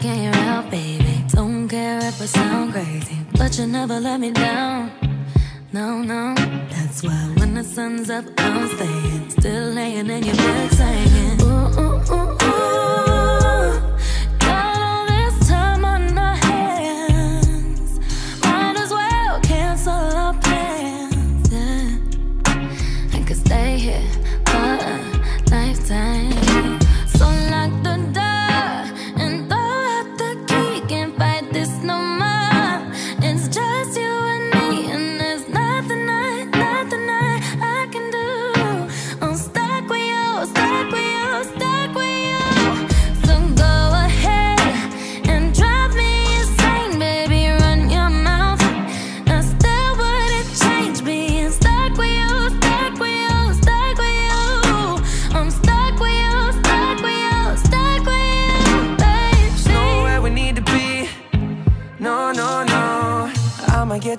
And you're out, baby. Don't care if I sound crazy, but you never let me down. No, no, that's why when the sun's up, I'm staying. Still laying in your bed singing.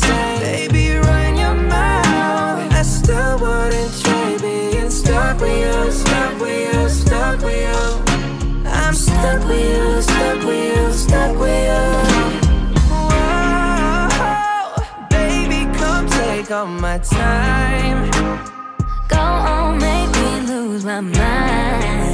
baby. Run your mouth. I still wouldn't trade being stuck with you, stuck with you, stuck with you. I'm stuck with you, stuck with you, stuck with you. Baby, come take all my time. Go on, make me lose my mind.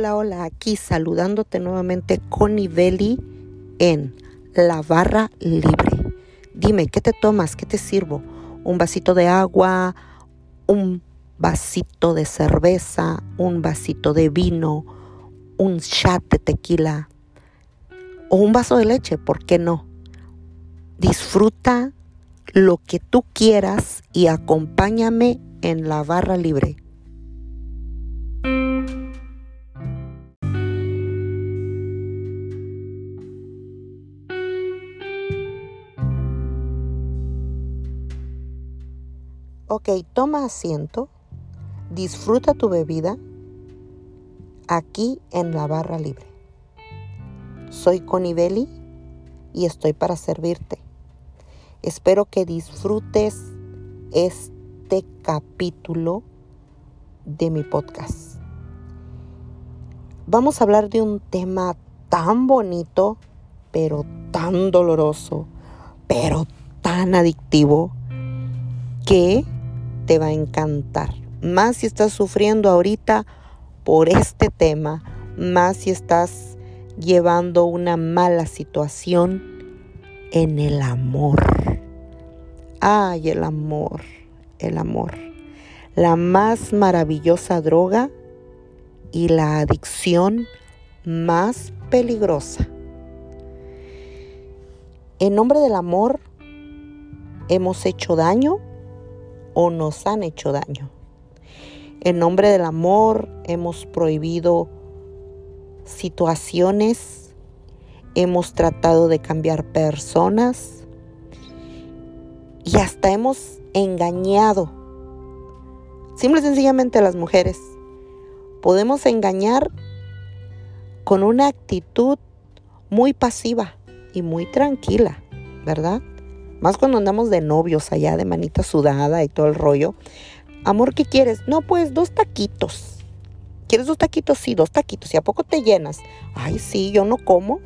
Hola, hola, aquí saludándote nuevamente Connie Belli en La Barra Libre. Dime, ¿qué te tomas? ¿Qué te sirvo? ¿Un vasito de agua? ¿Un vasito de cerveza? ¿Un vasito de vino? ¿Un shot de tequila? ¿O un vaso de leche? ¿Por qué no? Disfruta lo que tú quieras y acompáñame en La Barra Libre. Ok, toma asiento, disfruta tu bebida aquí en la barra libre. Soy Connie Belli y estoy para servirte. Espero que disfrutes este capítulo de mi podcast. Vamos a hablar de un tema tan bonito, pero tan doloroso, pero tan adictivo que te va a encantar. Más si estás sufriendo ahorita por este tema, más si estás llevando una mala situación en el amor. Ay, el amor, el amor. La más maravillosa droga y la adicción más peligrosa. En nombre del amor, hemos hecho daño o nos han hecho daño. En nombre del amor hemos prohibido situaciones hemos tratado de cambiar personas y hasta hemos engañado. Simple y sencillamente las mujeres. Podemos engañar con una actitud muy pasiva y muy tranquila, ¿verdad? Más cuando andamos de novios allá, de manita sudada y todo el rollo. Amor, ¿qué quieres? No, pues dos taquitos. ¿Quieres dos taquitos? Sí, dos taquitos. ¿Y a poco te llenas? Ay, sí, yo no como.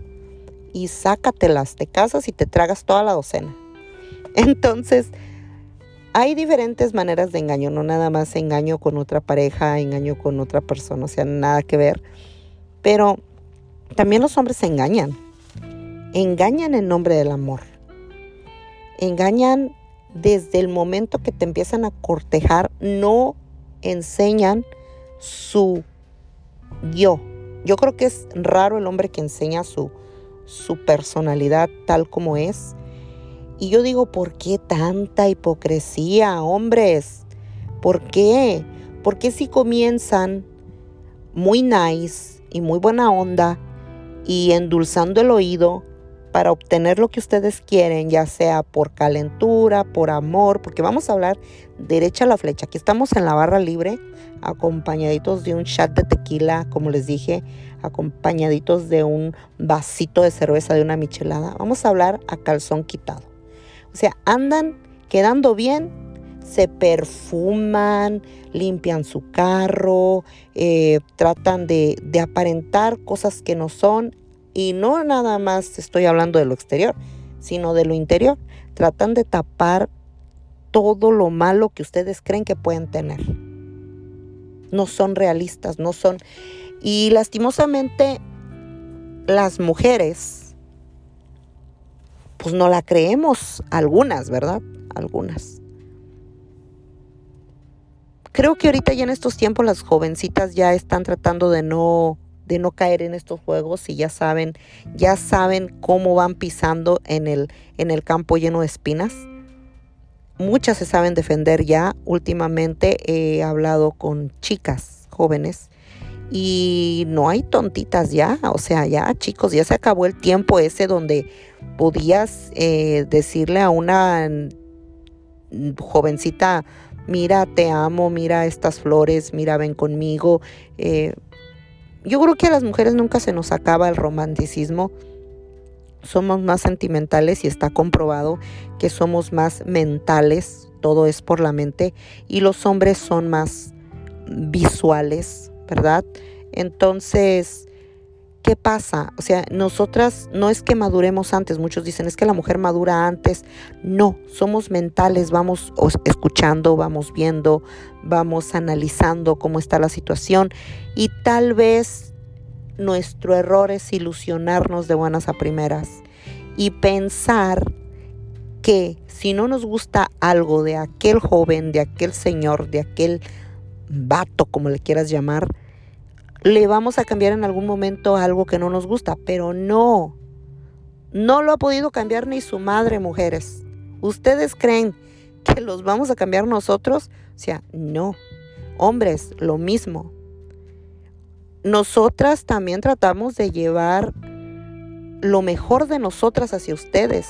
Y sácatelas, te casas y te tragas toda la docena. Entonces, hay diferentes maneras de engaño, no nada más engaño con otra pareja, engaño con otra persona, o sea, nada que ver. Pero también los hombres se engañan. Engañan en nombre del amor. Engañan desde el momento que te empiezan a cortejar, no enseñan su yo. Yo creo que es raro el hombre que enseña su, su personalidad tal como es. Y yo digo, ¿por qué tanta hipocresía, hombres? ¿Por qué? ¿Por qué si comienzan muy nice y muy buena onda y endulzando el oído, para obtener lo que ustedes quieren, ya sea por calentura, por amor, porque vamos a hablar derecha a la flecha. Aquí estamos en la barra libre, acompañaditos de un chat de tequila, como les dije, acompañaditos de un vasito de cerveza, de una michelada. Vamos a hablar a calzón quitado. O sea, andan quedando bien, se perfuman, limpian su carro, eh, tratan de, de aparentar cosas que no son y no nada más estoy hablando de lo exterior, sino de lo interior. Tratan de tapar todo lo malo que ustedes creen que pueden tener. No son realistas, no son... Y lastimosamente las mujeres, pues no la creemos, algunas, ¿verdad? Algunas. Creo que ahorita ya en estos tiempos las jovencitas ya están tratando de no de no caer en estos juegos y ya saben, ya saben cómo van pisando en el, en el campo lleno de espinas. Muchas se saben defender ya. Últimamente he hablado con chicas jóvenes y no hay tontitas ya. O sea, ya chicos, ya se acabó el tiempo ese donde podías eh, decirle a una jovencita, mira, te amo, mira estas flores, mira, ven conmigo. Eh, yo creo que a las mujeres nunca se nos acaba el romanticismo. Somos más sentimentales y está comprobado que somos más mentales, todo es por la mente, y los hombres son más visuales, ¿verdad? Entonces, ¿qué pasa? O sea, nosotras no es que maduremos antes, muchos dicen es que la mujer madura antes. No, somos mentales, vamos escuchando, vamos viendo, vamos analizando cómo está la situación y tal vez nuestro error es ilusionarnos de buenas a primeras y pensar que si no nos gusta algo de aquel joven, de aquel señor, de aquel vato, como le quieras llamar, le vamos a cambiar en algún momento algo que no nos gusta, pero no. No lo ha podido cambiar ni su madre, mujeres. ¿Ustedes creen que los vamos a cambiar nosotros? O sea, no. Hombres, lo mismo. Nosotras también tratamos de llevar lo mejor de nosotras hacia ustedes.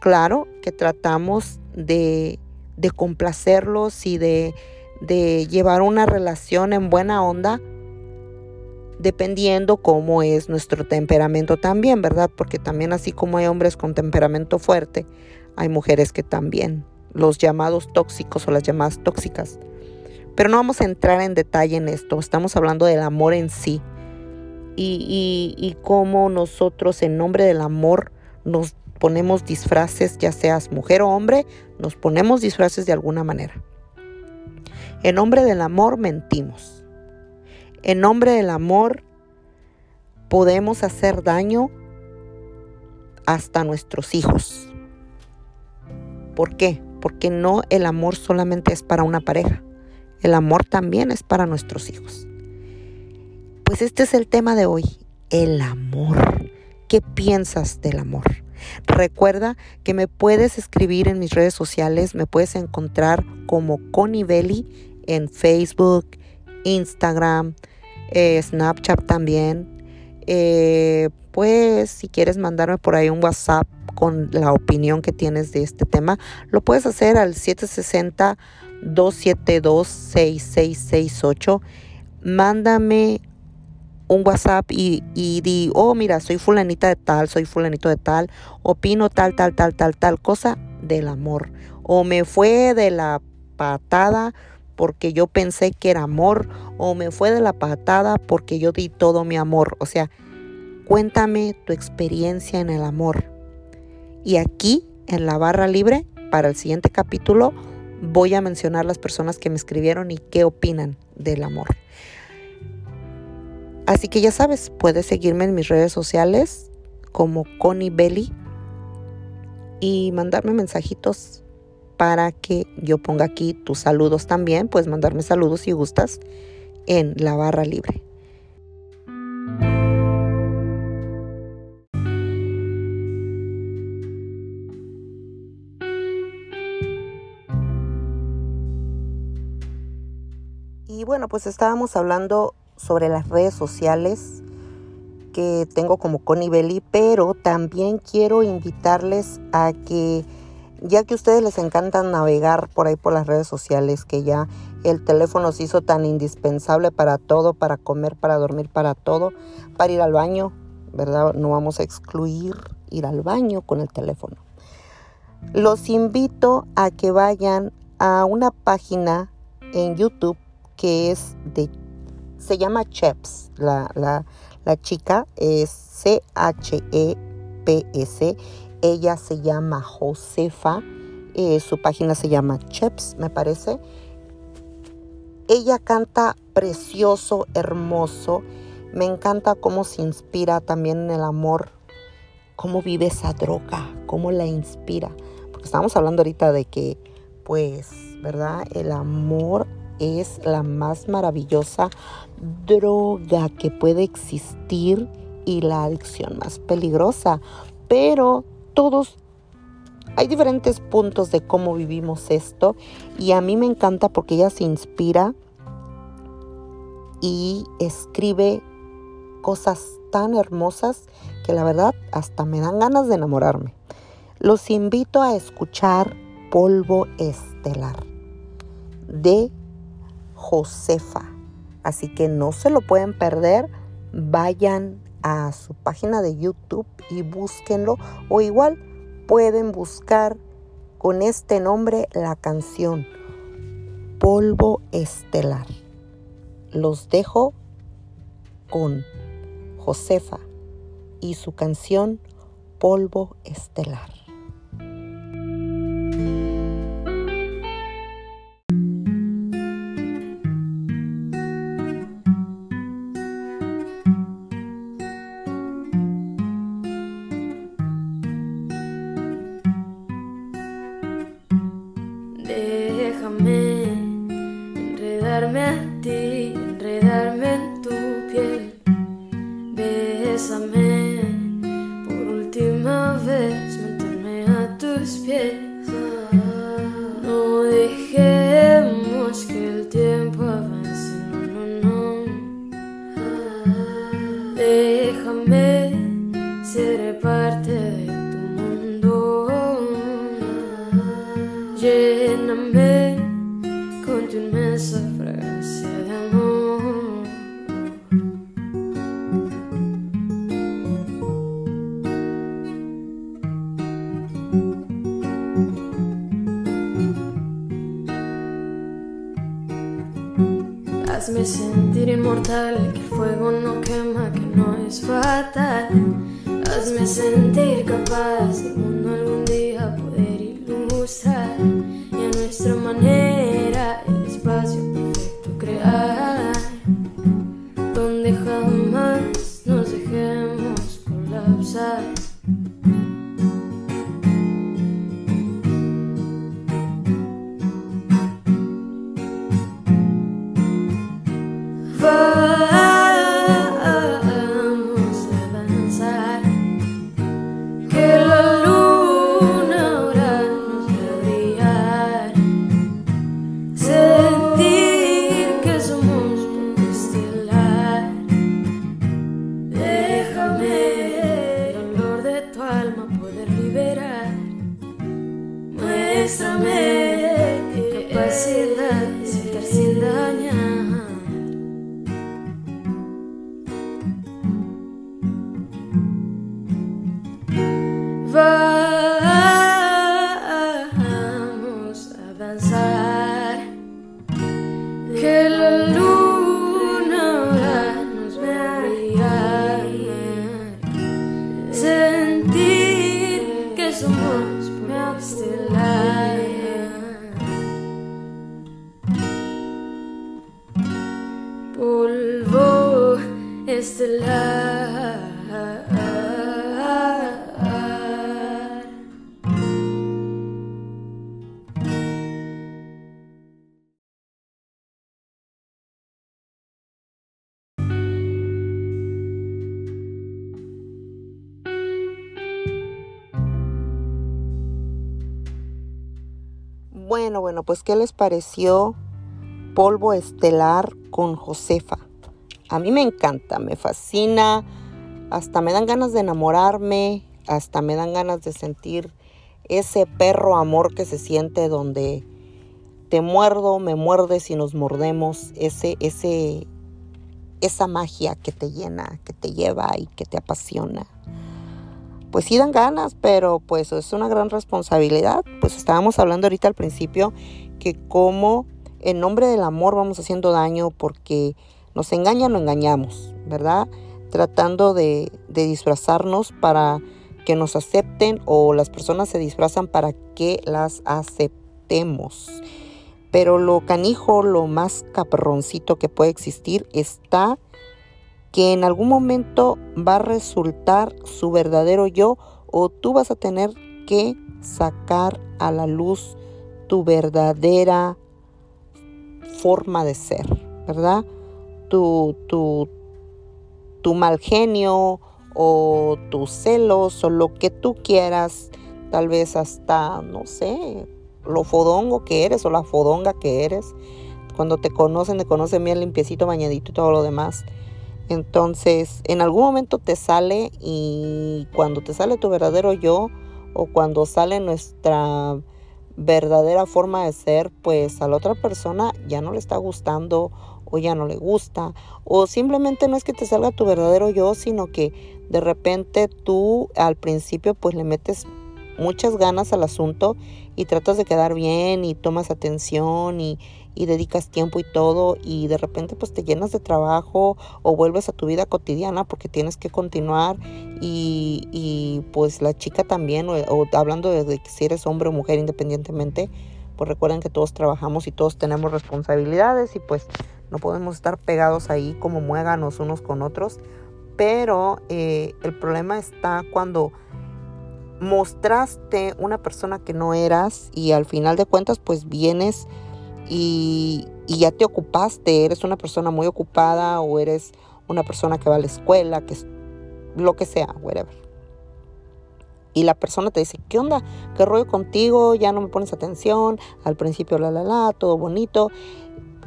Claro que tratamos de, complacerlos y de llevar una relación en buena onda dependiendo cómo es nuestro temperamento también, ¿verdad? Porque también así como hay hombres con temperamento fuerte, hay mujeres que también, los llamados tóxicos o las llamadas tóxicas. Pero no vamos a entrar en detalle en esto, estamos hablando del amor en sí y, cómo nosotros en nombre del amor nos ponemos disfraces, ya seas mujer o hombre, nos ponemos disfraces de alguna manera. En nombre del amor mentimos en nombre del amor podemos hacer daño hasta nuestros hijos. ¿Por qué? Porque no el amor solamente es para una pareja, el amor también es para nuestros hijos. Pues este es el tema de hoy, el amor. ¿Qué piensas del amor? Recuerda que me puedes escribir en mis redes sociales, me puedes encontrar como Connie Belly en Facebook, Instagram, eh, Snapchat también. Eh, pues si quieres mandarme por ahí un WhatsApp con la opinión que tienes de este tema, lo puedes hacer al 760 272 6668. Mándame un WhatsApp y, y di, oh, mira, soy fulanita de tal, soy fulanito de tal, opino tal, tal, tal, tal, tal cosa del amor. O me fue de la patada porque yo pensé que era amor, o me fue de la patada porque yo di todo mi amor. O sea, cuéntame tu experiencia en el amor. Y aquí, en la barra libre, para el siguiente capítulo, voy a mencionar las personas que me escribieron y qué opinan del amor. Así que ya sabes, puedes seguirme en mis redes sociales como Connie Belly y mandarme mensajitos para que yo ponga aquí tus saludos también. Puedes mandarme saludos si gustas en la barra libre. Y bueno, pues estábamos hablando sobre las redes sociales que tengo como Connie Belly, pero también quiero invitarles a que, ya que a ustedes les encanta navegar por ahí por las redes sociales, que ya el teléfono se hizo tan indispensable para todo, para comer, para dormir, para todo, para ir al baño, ¿verdad? No vamos a excluir ir al baño con el teléfono. Los invito a que vayan a una página en YouTube que es de se llama Cheps. La, la, la chica es C-H-E-P-S. Ella se llama Josefa. Eh, su página se llama Cheps, me parece. Ella canta precioso, hermoso. Me encanta cómo se inspira también en el amor. Cómo vive esa droga, cómo la inspira. Porque estamos hablando ahorita de que, pues, ¿verdad? El amor es la más maravillosa droga que puede existir y la adicción más peligrosa. Pero todos, hay diferentes puntos de cómo vivimos esto y a mí me encanta porque ella se inspira y escribe cosas tan hermosas que la verdad hasta me dan ganas de enamorarme. Los invito a escuchar Polvo Estelar de Josefa. Así que no se lo pueden perder. Vayan a su página de YouTube y búsquenlo. O igual pueden buscar con este nombre la canción Polvo Estelar. Los dejo con Josefa y su canción Polvo Estelar. in a minute. Bueno, bueno, pues ¿qué les pareció Polvo Estelar con Josefa? A mí me encanta, me fascina, hasta me dan ganas de enamorarme, hasta me dan ganas de sentir ese perro amor que se siente donde te muerdo, me muerdes y nos mordemos, ese, ese, esa magia que te llena, que te lleva y que te apasiona. Pues sí dan ganas, pero pues es una gran responsabilidad. Pues estábamos hablando ahorita al principio que como en nombre del amor vamos haciendo daño porque nos engañan o engañamos, ¿verdad? Tratando de, de disfrazarnos para que nos acepten o las personas se disfrazan para que las aceptemos. Pero lo canijo, lo más caproncito que puede existir está que en algún momento va a resultar su verdadero yo o tú vas a tener que sacar a la luz tu verdadera forma de ser, ¿verdad? Tu, tu, tu mal genio o tus celos o lo que tú quieras, tal vez hasta, no sé, lo fodongo que eres o la fodonga que eres. Cuando te conocen, te conocen bien limpiecito, bañadito y todo lo demás. Entonces, en algún momento te sale y cuando te sale tu verdadero yo o cuando sale nuestra verdadera forma de ser, pues a la otra persona ya no le está gustando o ya no le gusta o simplemente no es que te salga tu verdadero yo, sino que de repente tú al principio pues le metes muchas ganas al asunto y tratas de quedar bien y tomas atención y, y dedicas tiempo y todo y de repente pues te llenas de trabajo o vuelves a tu vida cotidiana porque tienes que continuar y, y pues la chica también o, hablando de, de que si eres hombre o mujer independientemente pues recuerden que todos trabajamos y todos tenemos responsabilidades y pues no podemos estar pegados ahí como muéganos unos con otros pero eh, el problema está cuando mostraste una persona que no eras y al final de cuentas pues vienes y, y, ya te ocupaste, eres una persona muy ocupada o eres una persona que va a la escuela, que es lo que sea, whatever. Y la persona te dice, ¿qué onda? ¿Qué rollo contigo? Ya no me pones atención. Al principio, la, la, la, todo bonito.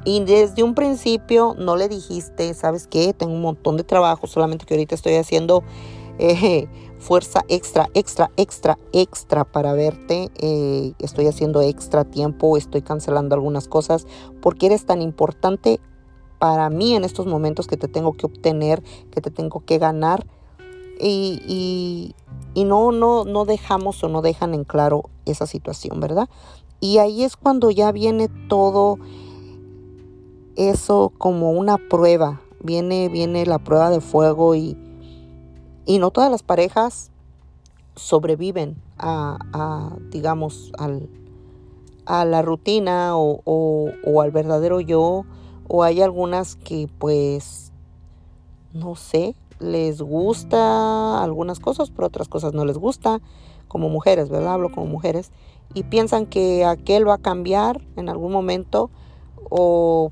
Y desde un principio no le dijiste, ¿sabes qué? Tengo un montón de trabajo, solamente que ahorita estoy haciendo eh, fuerza extra, extra, extra, extra para verte. Eh, estoy haciendo extra tiempo, estoy cancelando algunas cosas porque eres tan importante para mí en estos momentos que te tengo que obtener, que te tengo que ganar. Y, y, y no, no, no dejamos o no dejan en claro esa situación, ¿verdad? Y ahí es cuando ya viene todo eso como una prueba. Viene, viene la prueba de fuego y, y no todas las parejas sobreviven a, digamos, al, a la rutina o, o, o, al verdadero yo. O hay algunas que pues, no sé, les gusta algunas cosas, pero otras cosas no les gusta. Como mujeres, ¿verdad? Hablo como mujeres. Y piensan que aquel va a cambiar en algún momento o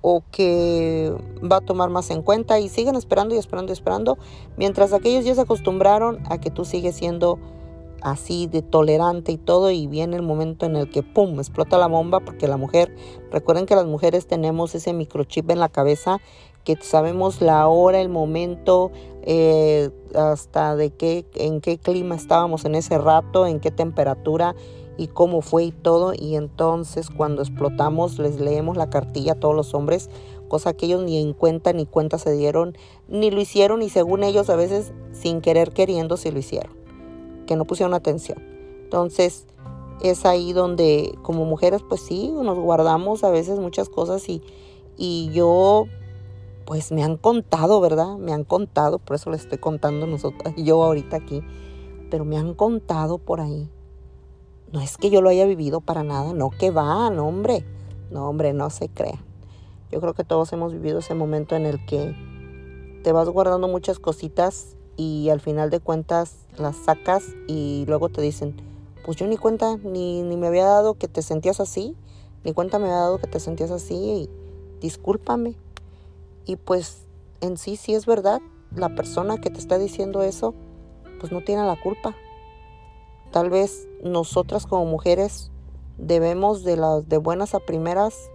o que va a tomar más en cuenta y siguen esperando y esperando y esperando, mientras aquellos ya se acostumbraron a que tú sigues siendo así de tolerante y todo y viene el momento en el que pum, explota la bomba porque la mujer, recuerden que las mujeres tenemos ese microchip en la cabeza que sabemos la hora, el momento, eh, hasta de qué, en qué clima estábamos en ese rato, en qué temperatura y cómo fue y todo. Y entonces cuando explotamos les leemos la cartilla a todos los hombres, cosa que ellos ni en cuenta ni cuenta se dieron, ni lo hicieron y según ellos a veces sin querer queriendo sí lo hicieron, que no pusieron atención. Entonces es ahí donde como mujeres pues sí, nos guardamos a veces muchas cosas y, y yo pues me han contado, ¿verdad? Me han contado, por eso les estoy contando nosotros, yo ahorita aquí, pero me han contado por ahí. No es que yo lo haya vivido para nada, no que van, hombre. No, hombre, no se crea. Yo creo que todos hemos vivido ese momento en el que te vas guardando muchas cositas y al final de cuentas las sacas y luego te dicen, pues yo ni cuenta, ni, ni me había dado que te sentías así, ni cuenta me había dado que te sentías así y discúlpame. Y pues en sí, sí es verdad, la persona que te está diciendo eso, pues no tiene la culpa. Tal vez nosotras como mujeres debemos de las de buenas a primeras,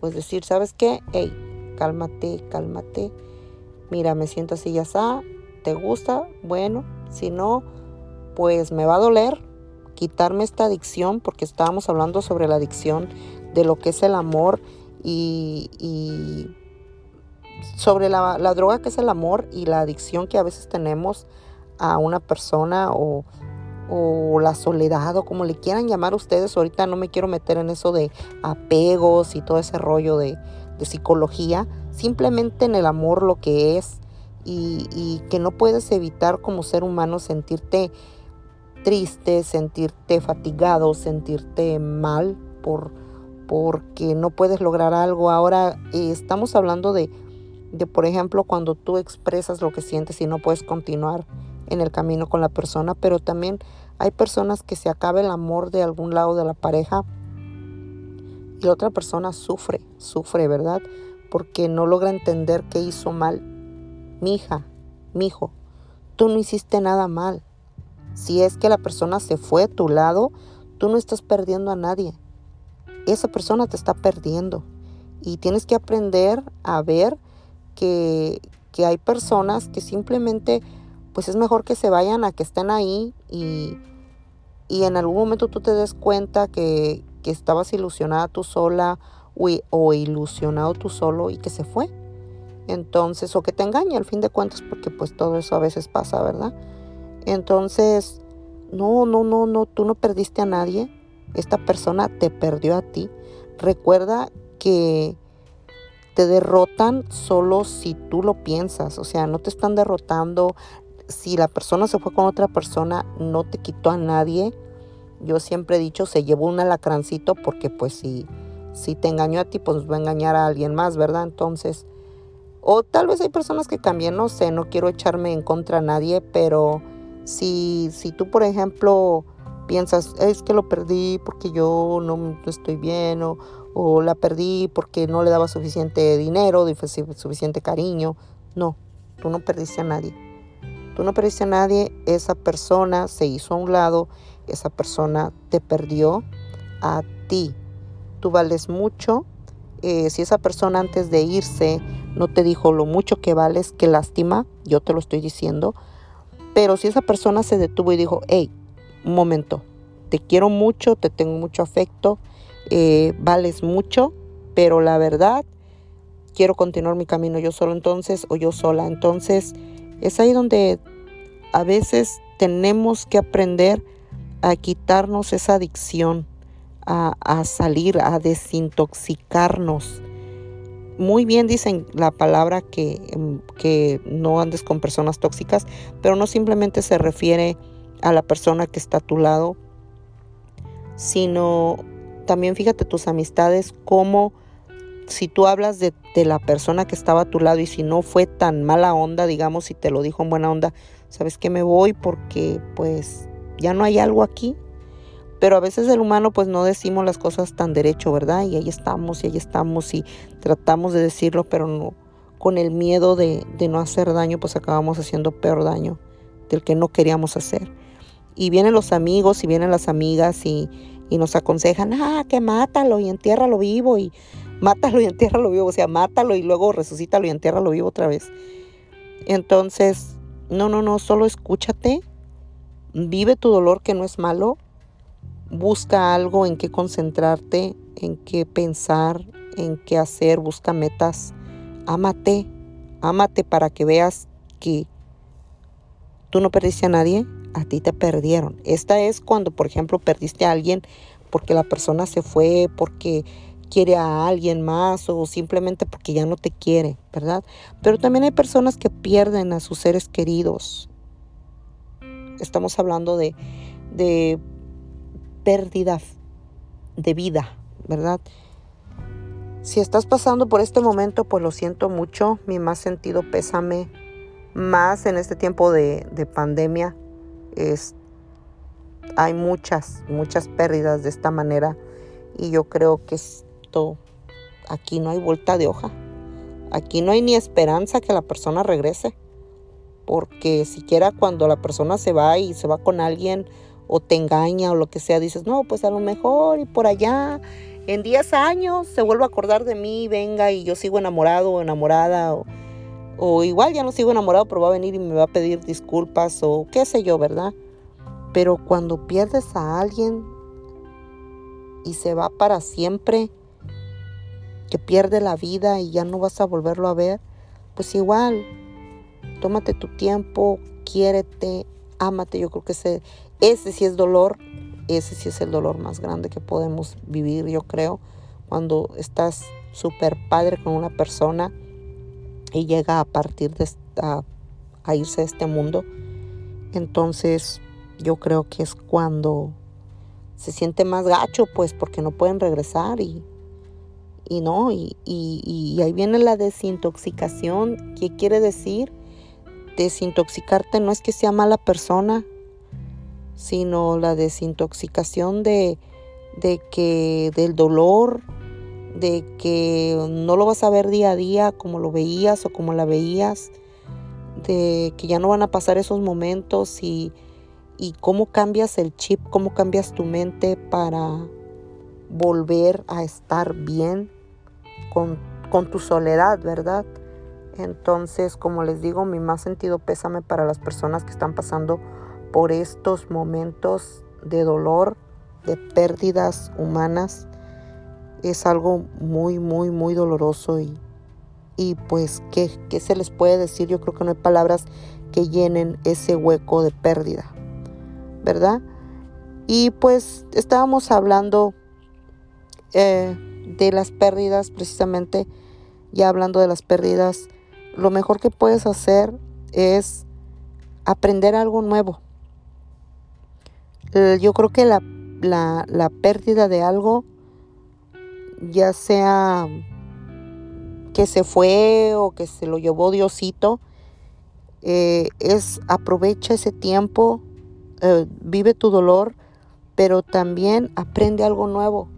pues decir, ¿sabes qué? Hey, cálmate, cálmate. Mira, me siento así ya está. ¿Te gusta? Bueno, si no, pues me va a doler quitarme esta adicción, porque estábamos hablando sobre la adicción, de lo que es el amor y, y sobre la, la, droga que es el amor y la adicción que a veces tenemos a una persona o, o, la soledad o como le quieran llamar ustedes. Ahorita no me quiero meter en eso de apegos y todo ese rollo de, psicología. Simplemente en el amor lo que es y, que no puedes evitar como ser humano sentirte triste, sentirte fatigado, sentirte mal por porque no puedes lograr algo. Ahora eh, estamos hablando de por ejemplo cuando tú expresas lo que sientes y no puedes continuar en el camino con la persona, pero también hay personas que se acaba el amor de algún lado de la pareja y la otra persona sufre, sufre, ¿verdad? Porque no logra entender qué hizo mal. Mi hija, mi hijo, tú no hiciste nada mal. Si es que la persona se fue a tu lado, tú no estás perdiendo a nadie. Esa persona te está perdiendo. Y tienes que aprender a ver que, hay personas que simplemente pues es mejor que se vayan a que estén ahí y, en algún momento tú te des cuenta que, estabas ilusionada tú sola o, o, ilusionado tú solo y que se fue. Entonces, o que te engañe al fin de cuentas, porque pues todo eso a veces pasa, ¿verdad? Entonces, no, no, no, no, tú no perdiste a nadie. Esta persona te perdió a ti. Recuerda que te derrotan solo si tú lo piensas, o sea, no te están derrotando. Si la persona se fue con otra persona, no te quitó a nadie. Yo siempre he dicho, se llevó un alacrancito porque pues si, si te engañó a ti, pues va a engañar a alguien más, ¿verdad? Entonces, o tal vez hay personas que cambien, no sé, no quiero echarme en contra a nadie, pero si, si tú, por ejemplo, piensas, es que lo perdí porque yo no estoy bien o, o la perdí porque no le daba suficiente dinero, suficiente cariño. No, tú no perdiste a nadie. Tú no perdiste a nadie, esa persona se hizo a un lado, esa persona te perdió a ti. Tú vales mucho. Eh, si esa persona antes de irse no te dijo lo mucho que vales, qué lástima, yo te lo estoy diciendo. Pero si esa persona se detuvo y dijo, hey, un momento, te quiero mucho, te tengo mucho afecto, eh, vales mucho, pero la verdad, quiero continuar mi camino yo solo entonces o yo sola. Entonces, es ahí donde a veces tenemos que aprender a quitarnos esa adicción, a, salir, a desintoxicarnos. Muy bien dicen la palabra que, em, que no andes con personas tóxicas, pero no simplemente se refiere a la persona que está a tu lado, sino también fíjate tus amistades, como si tú hablas de, la persona que estaba a tu lado y si no fue tan mala onda, digamos, si te lo dijo en buena onda, sabes que me voy porque pues ya no hay algo aquí. Pero a veces el humano pues no decimos las cosas tan derecho, ¿verdad? Y ahí estamos y ahí estamos y tratamos de decirlo, pero no, con el miedo de, de no hacer daño, pues acabamos haciendo peor daño del que no queríamos hacer. Y vienen los amigos y vienen las amigas y, y nos aconsejan, ah, que mátalo y entiérralo vivo y mátalo y entiérralo vivo, o sea, mátalo y luego resucítalo y entiérralo vivo otra vez. Entonces, no, no, no, solo escúchate, vive tu dolor que no es malo, busca algo en qué concentrarte, en qué pensar, en qué hacer, busca metas. Ámate, ámate para que veas que tú no perdiste a nadie, a ti te perdieron. Esta es cuando, por ejemplo, perdiste a alguien porque la persona se fue, porque quiere a alguien más o simplemente porque ya no te quiere, ¿verdad? Pero también hay personas que pierden a sus seres queridos. Estamos hablando de, de pérdida de vida, ¿verdad? Si estás pasando por este momento, pues lo siento mucho, mi más sentido pésame, más en este tiempo de, de pandemia. Es, hay muchas, muchas pérdidas de esta manera y yo creo que aquí no hay vuelta de hoja. Aquí no hay ni esperanza que la persona regrese. Porque siquiera cuando la persona se va y se va con alguien o te engaña o lo que sea, dices, no, pues a lo mejor y por allá, en 10 años se vuelve a acordar de mí, venga y yo sigo enamorado o enamorada o, o igual ya no sigo enamorado, pero va a venir y me va a pedir disculpas o qué sé yo, ¿verdad? Pero cuando pierdes a alguien y se va para siempre, que pierde la vida y ya no vas a volverlo a ver, pues igual, tómate tu tiempo, quiérete, ámate. Yo creo que ese, ese sí es dolor, ese sí es el dolor más grande que podemos vivir, yo creo, cuando estás súper padre con una persona y llega a partir de esta, a irse de este mundo. Entonces, yo creo que es cuando se siente más gacho, pues, porque no pueden regresar y y no, y, y, ahí viene la desintoxicación. ¿Qué quiere decir? Desintoxicarte no es que sea mala persona, sino la desintoxicación de, de que del dolor, de que no lo vas a ver día a día como lo veías o como la veías, de que ya no van a pasar esos momentos y, y cómo cambias el chip, cómo cambias tu mente para volver a estar bien con, tu soledad, ¿verdad? Entonces, como les digo, mi más sentido pésame para las personas que están pasando por estos momentos de dolor, de pérdidas humanas. Es algo muy, muy, muy doloroso y, y pues, ¿qué, ¿qué, se les puede decir? Yo creo que no hay palabras que llenen ese hueco de pérdida, ¿verdad? Y pues estábamos hablando eh, de las pérdidas, precisamente ya hablando de las pérdidas, lo mejor que puedes hacer es aprender algo nuevo. Eh, yo creo que la, la, pérdida de algo, ya sea que se fue o que se lo llevó Diosito, eh, es aprovecha ese tiempo, eh, vive tu dolor, pero también aprende algo nuevo.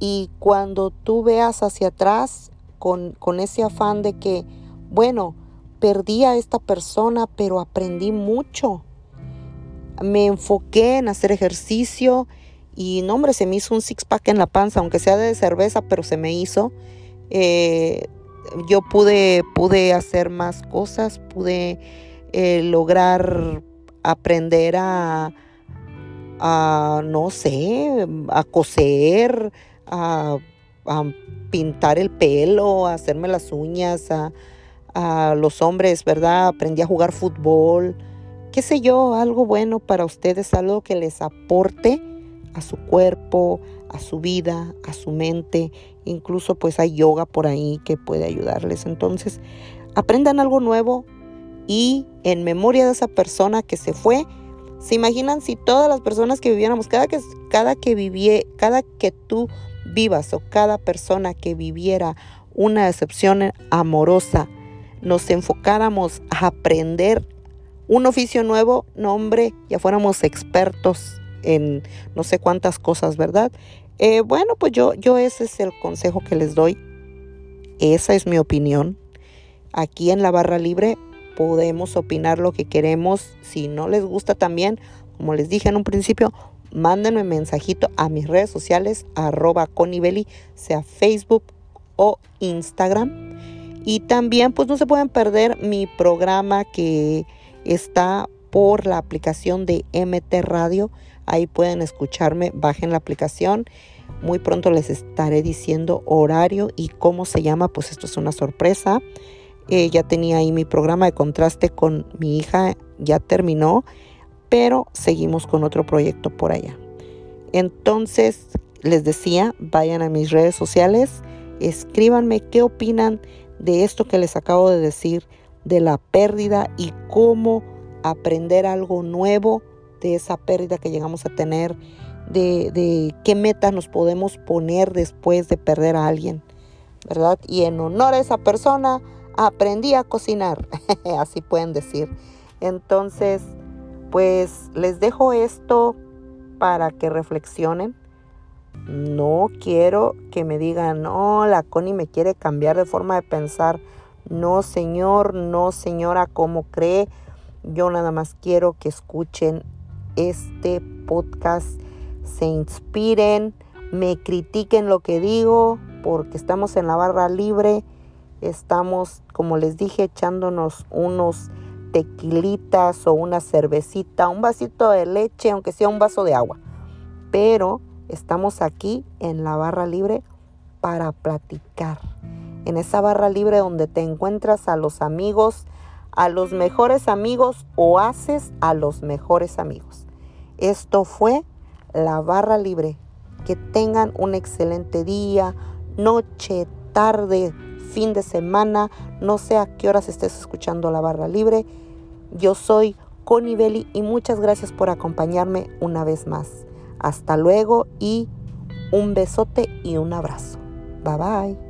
Y cuando tú veas hacia atrás con, ese afán de que, bueno, perdí a esta persona, pero aprendí mucho. Me enfoqué en hacer ejercicio y no, hombre, se me hizo un six-pack en la panza, aunque sea de cerveza, pero se me hizo. Eh, yo pude, pude hacer más cosas, pude eh, lograr aprender a, a, no sé, a coser, a, pintar el pelo, a hacerme las uñas, a, a los hombres, ¿verdad? Aprendí a jugar fútbol, qué sé yo, algo bueno para ustedes, algo que les aporte a su cuerpo, a su vida, a su mente. Incluso pues hay yoga por ahí que puede ayudarles. Entonces, aprendan algo nuevo y en memoria de esa persona que se fue, ¿se imaginan si todas las personas que viviéramos, cada que, cada que vivie, cada que tú vivas o cada persona que viviera una decepción amorosa, nos enfocáramos a aprender un oficio nuevo, no hombre, ya fuéramos expertos en no sé cuántas cosas, ¿verdad? Eh, bueno, pues yo, yo ese es el consejo que les doy. Esa es mi opinión. Aquí en la barra libre podemos opinar lo que queremos. Si no les gusta también, como les dije en un principio, mándenme mensajito a mis redes sociales, arroba conibeli, sea Facebook o Instagram. Y también pues no se pueden perder mi programa que está por la aplicación de MT Radio. Ahí pueden escucharme, bajen la aplicación. Muy pronto les estaré diciendo horario y cómo se llama, pues esto es una sorpresa. Eh, ya tenía ahí mi programa de contraste con mi hija, ya terminó, pero seguimos con otro proyecto por allá. Entonces, les decía, vayan a mis redes sociales, escríbanme qué opinan de esto que les acabo de decir, de la pérdida y cómo aprender algo nuevo de esa pérdida que llegamos a tener, de, de qué metas nos podemos poner después de perder a alguien, ¿verdad? Y en honor a esa persona, aprendí a cocinar, así pueden decir. Entonces, pues les dejo esto para que reflexionen. No quiero que me digan, no, la Connie me quiere cambiar de forma de pensar. No, señor, no, señora, ¿cómo cree? Yo nada más quiero que escuchen este podcast, se inspiren, me critiquen lo que digo, porque estamos en la barra libre, estamos, como les dije, echándonos unos tequilitas o una cervecita, un vasito de leche, aunque sea un vaso de agua. Pero estamos aquí en la barra libre para platicar. En esa barra libre donde te encuentras a los amigos, a los mejores amigos o haces a los mejores amigos. Esto fue la barra libre. Que tengan un excelente día, noche, tarde, fin de semana. No sé a qué horas estés escuchando la barra libre. Yo soy Connie Belli y muchas gracias por acompañarme una vez más. Hasta luego y un besote y un abrazo. Bye bye.